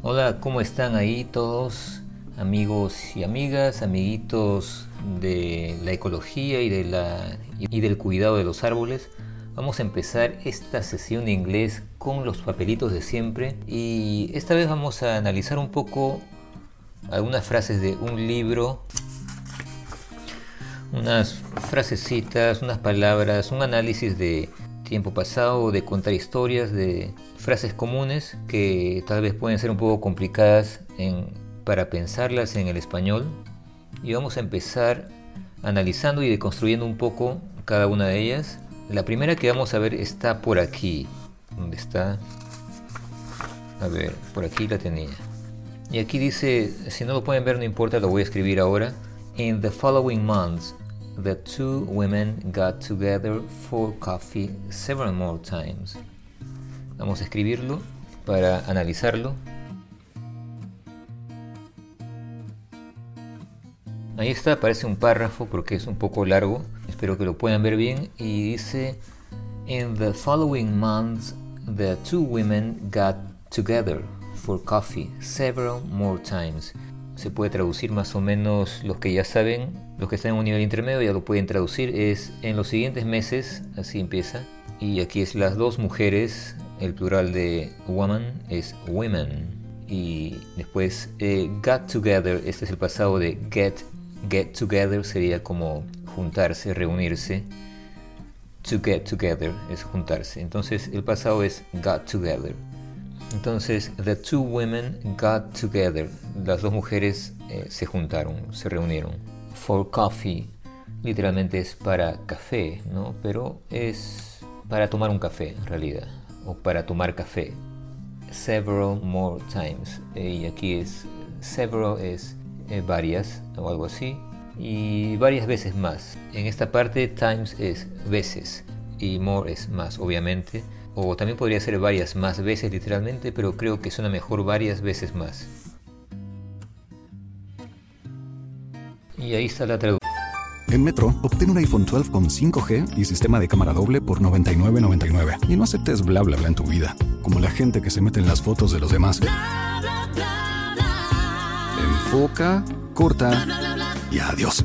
Hola, ¿cómo están ahí todos? Amigos y amigas, amiguitos de la ecología y, del cuidado de los árboles. Vamos a empezar esta sesión de inglés con los papelitos de siempre y esta vez vamos a analizar un poco algunas frases de un libro, unas frasecitas, unas palabras, un análisis de tiempo pasado, de contar historias, de frases comunes que tal vez pueden ser un poco complicadas para pensarlas en el español y vamos a empezar analizando y deconstruyendo un poco cada una de ellas la primera que vamos a ver está por aquí. ¿Dónde está? A ver, por aquí la tenía. Y aquí dice, si no lo pueden ver no importa, lo voy a escribir ahora. In the following months, the two women got together for coffee several more times. Vamos a escribirlo para analizarlo. Ahí está, parece un párrafo porque es un poco largo. Espero que lo puedan ver bien. Y dice, In the following months, the two women got together for coffee several more times. Se puede traducir más o menos los que ya saben, los que están en un nivel intermedio ya lo pueden traducir. Es en los siguientes meses, así empieza. Y aquí es las dos mujeres, el plural de woman es women. Y después eh, got together, este es el pasado de get Get together sería como juntarse, reunirse. To get together es juntarse. Entonces el pasado es got together. Entonces, the two women got together. Las dos mujeres eh, se juntaron, se reunieron. For coffee, literalmente es para café, ¿no? Pero es para tomar un café en realidad. O para tomar café. Several more times. y aquí es, several es eh, varias o algo así, y varias veces más. En esta parte times es veces y more es más, obviamente. O también podría ser varias más veces literalmente, pero creo que suena mejor varias veces más. Y ahí está la traducción. En Metro, obtén un iPhone 12 con 5G y sistema de cámara doble por $99.99. Y no aceptes bla bla bla en tu vida, como la gente que se mete en las fotos de los demás. Enfoca, corta y adiós.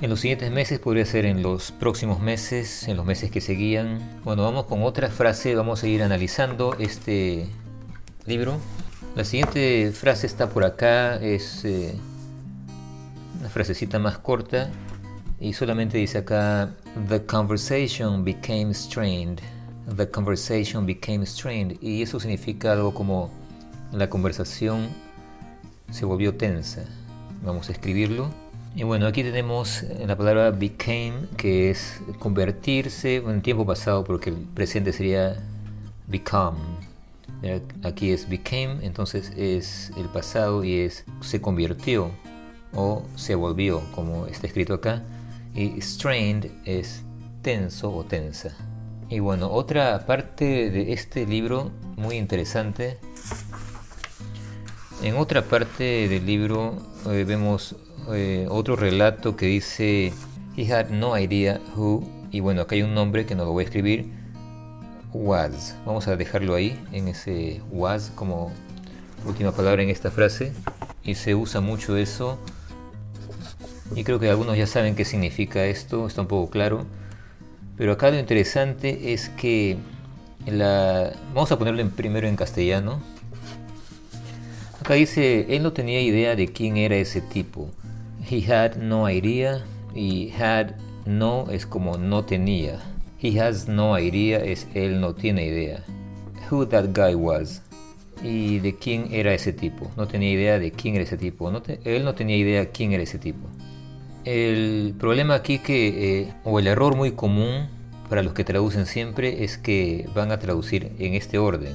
En los siguientes meses podría ser en los próximos meses, en los meses que seguían. Bueno, vamos con otra frase, vamos a ir analizando este libro. La siguiente frase está por acá, es eh, una frasecita más corta y solamente dice acá, The conversation became strained. The conversation became strained. Y eso significa algo como la conversación se volvió tensa. Vamos a escribirlo. Y bueno, aquí tenemos la palabra became, que es convertirse en tiempo pasado, porque el presente sería become. Aquí es became, entonces es el pasado y es se convirtió o se volvió, como está escrito acá. Y strained es tenso o tensa. Y bueno, otra parte de este libro muy interesante. En otra parte del libro eh, vemos eh, otro relato que dice He had no idea who, y bueno, acá hay un nombre que no lo voy a escribir, was. Vamos a dejarlo ahí, en ese was como última palabra en esta frase. Y se usa mucho eso. Y creo que algunos ya saben qué significa esto, está un poco claro. Pero acá lo interesante es que la... Vamos a ponerlo en primero en castellano. Acá dice, él no tenía idea de quién era ese tipo. He had no idea y had no es como no tenía. He has no idea es él no tiene idea. Who that guy was. Y de quién era ese tipo. No tenía idea de quién era ese tipo. No él no tenía idea quién era ese tipo. El problema aquí que, eh, o el error muy común para los que traducen siempre es que van a traducir en este orden.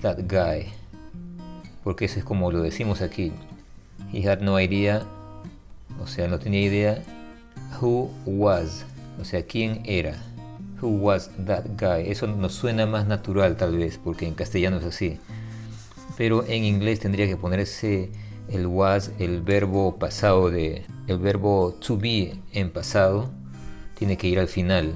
That guy. Porque eso es como lo decimos aquí. He had no idea, o sea, no tenía idea, who was, o sea, quién era. Who was that guy. Eso nos suena más natural tal vez, porque en castellano es así. Pero en inglés tendría que ponerse el was, el verbo pasado de, el verbo to be en pasado, tiene que ir al final.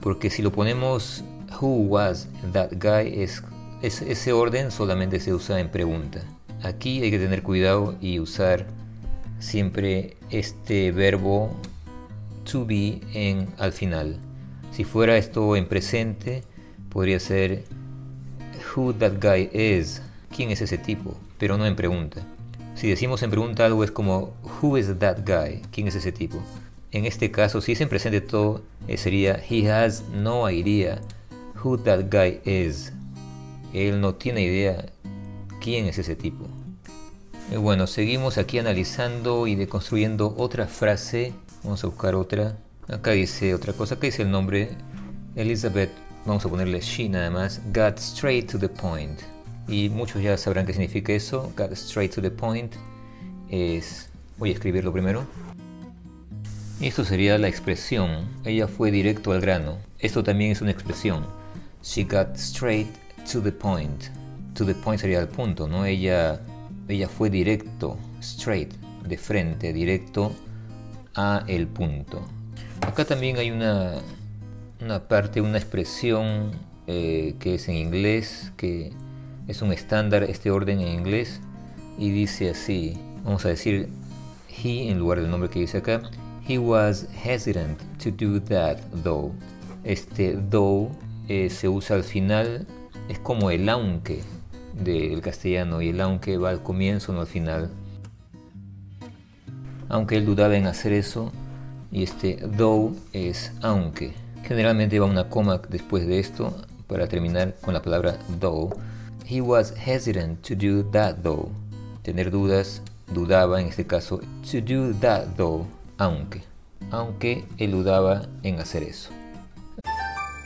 Porque si lo ponemos who was that guy es ese orden solamente se usa en pregunta. Aquí hay que tener cuidado y usar siempre este verbo to be en al final. Si fuera esto en presente, podría ser who that guy is, quién es ese tipo, pero no en pregunta. Si decimos en pregunta algo es como who is that guy, quién es ese tipo. En este caso, si es en presente todo, eh, sería he has no idea who that guy is. Él no tiene idea quién es ese tipo. Y bueno, seguimos aquí analizando y deconstruyendo otra frase. Vamos a buscar otra. Acá dice otra cosa. Acá dice el nombre. Elizabeth, vamos a ponerle she nada más. Got straight to the point. Y muchos ya sabrán qué significa eso. Got straight to the point. Es. Voy a escribirlo primero. Esto sería la expresión. Ella fue directo al grano. Esto también es una expresión. She got straight to the point. To the point sería el punto, ¿no? Ella, ella fue directo, straight, de frente, directo a el punto. Acá también hay una, una parte, una expresión eh, que es en inglés, que es un estándar, este orden en inglés, y dice así, vamos a decir he en lugar del nombre que dice acá, he was hesitant to do that though. Este though eh, se usa al final es como el aunque del castellano y el aunque va al comienzo, no al final. Aunque él dudaba en hacer eso, y este though es aunque. Generalmente va una coma después de esto para terminar con la palabra though. He was hesitant to do that though. Tener dudas, dudaba en este caso, to do that though, aunque. Aunque él dudaba en hacer eso.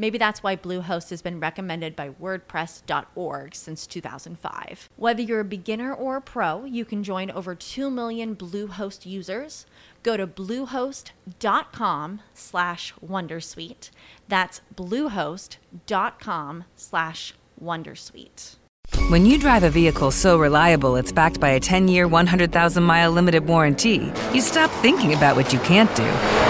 Maybe that's why Bluehost has been recommended by WordPress.org since 2005. Whether you're a beginner or a pro, you can join over 2 million Bluehost users. Go to bluehost.com slash wondersuite. That's bluehost.com slash wondersuite. When you drive a vehicle so reliable it's backed by a 10 year, 100,000 mile limited warranty, you stop thinking about what you can't do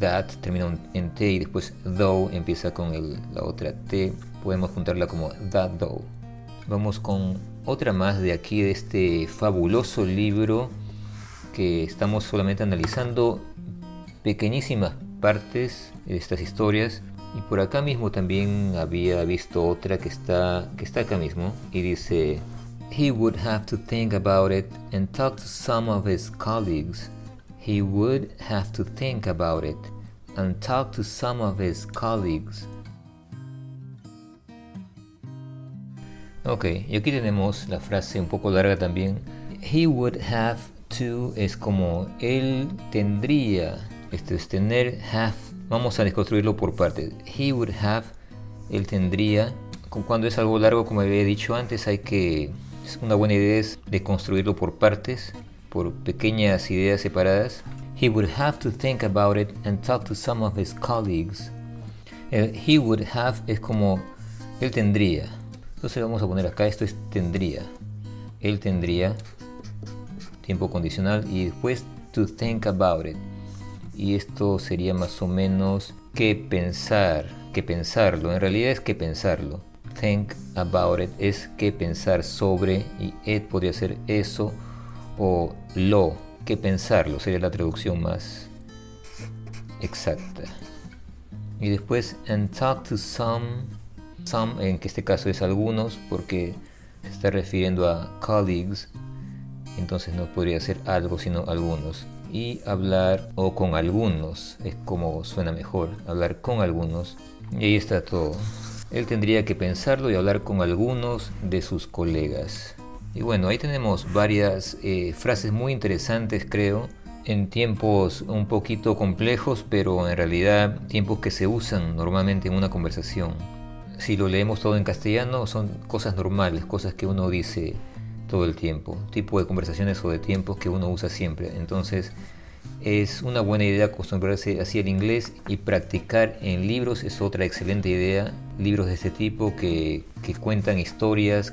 that termina en T y después though empieza con el, la otra T, podemos juntarla como that though. Vamos con otra más de aquí de este fabuloso libro que estamos solamente analizando pequeñísimas partes de estas historias y por acá mismo también había visto otra que está que está acá mismo y dice he would have to think about it and talk to some of his colleagues he would have to think about it and talk to some of his colleagues Ok, y aquí tenemos la frase un poco larga también. He would have to es como él tendría, esto es tener, have. Vamos a desconstruirlo por partes. He would have, él tendría. Cuando es algo largo, como había dicho antes, hay que. Una buena idea es de construirlo por partes, por pequeñas ideas separadas. He would have to think about it and talk to some of his colleagues. El he would have es como él tendría. Entonces vamos a poner acá, esto es tendría. Él tendría tiempo condicional y después to think about it. Y esto sería más o menos que pensar, que pensarlo. En realidad es que pensarlo. Think about it es que pensar sobre y it podría ser eso o lo, que pensarlo sería la traducción más exacta. Y después and talk to some, some en que este caso es algunos porque se está refiriendo a colleagues entonces no podría ser algo sino algunos. Y hablar o con algunos es como suena mejor, hablar con algunos. Y ahí está todo. Él tendría que pensarlo y hablar con algunos de sus colegas. Y bueno, ahí tenemos varias eh, frases muy interesantes creo, en tiempos un poquito complejos, pero en realidad tiempos que se usan normalmente en una conversación. Si lo leemos todo en castellano, son cosas normales, cosas que uno dice todo el tiempo, tipo de conversaciones o de tiempos que uno usa siempre. Entonces es una buena idea acostumbrarse así al inglés y practicar en libros es otra excelente idea, libros de este tipo que, que cuentan historias.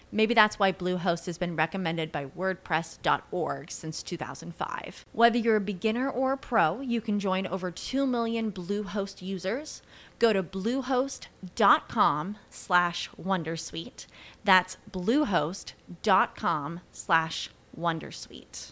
Maybe that's why Bluehost has been recommended by WordPress.org since 2005. Whether you're a beginner or a pro, you can join over 2 million Bluehost users. Go to bluehost.com slash wondersuite. That's bluehost.com slash wondersuite.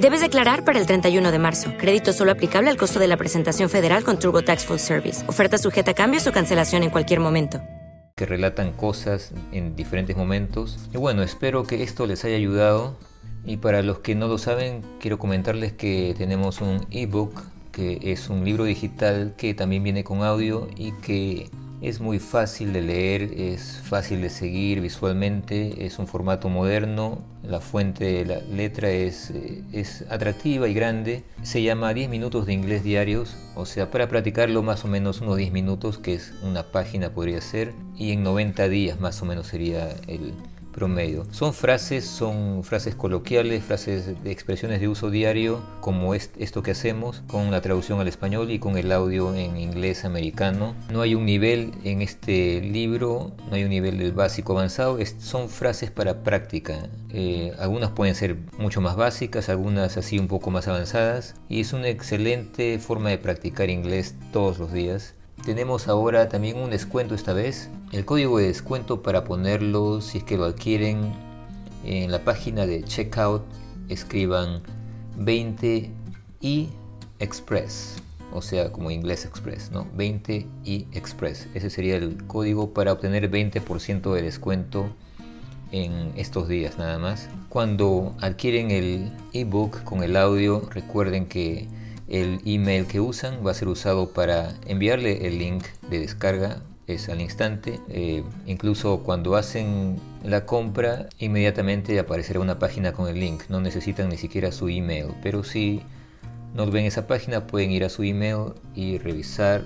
Debes declarar para el 31 de marzo. Crédito solo aplicable al costo de la presentación federal con TurboTax Full Service. Oferta sujeta a cambios o cancelación en cualquier momento. Que relatan cosas en diferentes momentos. Y bueno, espero que esto les haya ayudado Y para los que no lo saben, quiero comentarles que tenemos un ebook, que es un libro digital que también viene con audio y que es muy fácil de leer, es fácil de seguir visualmente, es un formato moderno, la fuente de la letra es, eh, es atractiva y grande. Se llama 10 minutos de inglés diarios, o sea, para practicarlo más o menos unos 10 minutos, que es una página podría ser, y en 90 días más o menos sería el, promedio. Son frases, son frases coloquiales, frases de expresiones de uso diario, como es esto que hacemos, con la traducción al español y con el audio en inglés americano. No hay un nivel en este libro, no hay un nivel del básico avanzado, son frases para práctica. Eh, algunas pueden ser mucho más básicas, algunas así un poco más avanzadas, y es una excelente forma de practicar inglés todos los días. Tenemos ahora también un descuento esta vez. El código de descuento para ponerlo si es que lo adquieren en la página de checkout escriban 20 y Express, o sea, como inglés Express, ¿no? 20 y Express. Ese sería el código para obtener 20% de descuento en estos días nada más. Cuando adquieren el ebook con el audio, recuerden que el email que usan va a ser usado para enviarle el link de descarga es al instante. Eh, incluso cuando hacen la compra, inmediatamente aparecerá una página con el link. No necesitan ni siquiera su email. Pero si no ven esa página, pueden ir a su email y revisar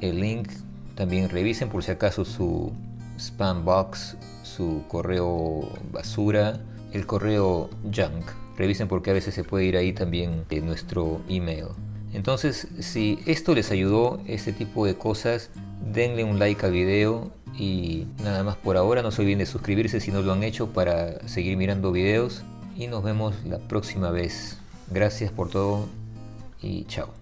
el link. También revisen por si acaso su spam box, su correo basura, el correo junk Revisen porque a veces se puede ir ahí también en nuestro email. Entonces, si esto les ayudó, este tipo de cosas, denle un like al video y nada más por ahora. No se olviden de suscribirse si no lo han hecho para seguir mirando videos. Y nos vemos la próxima vez. Gracias por todo y chao.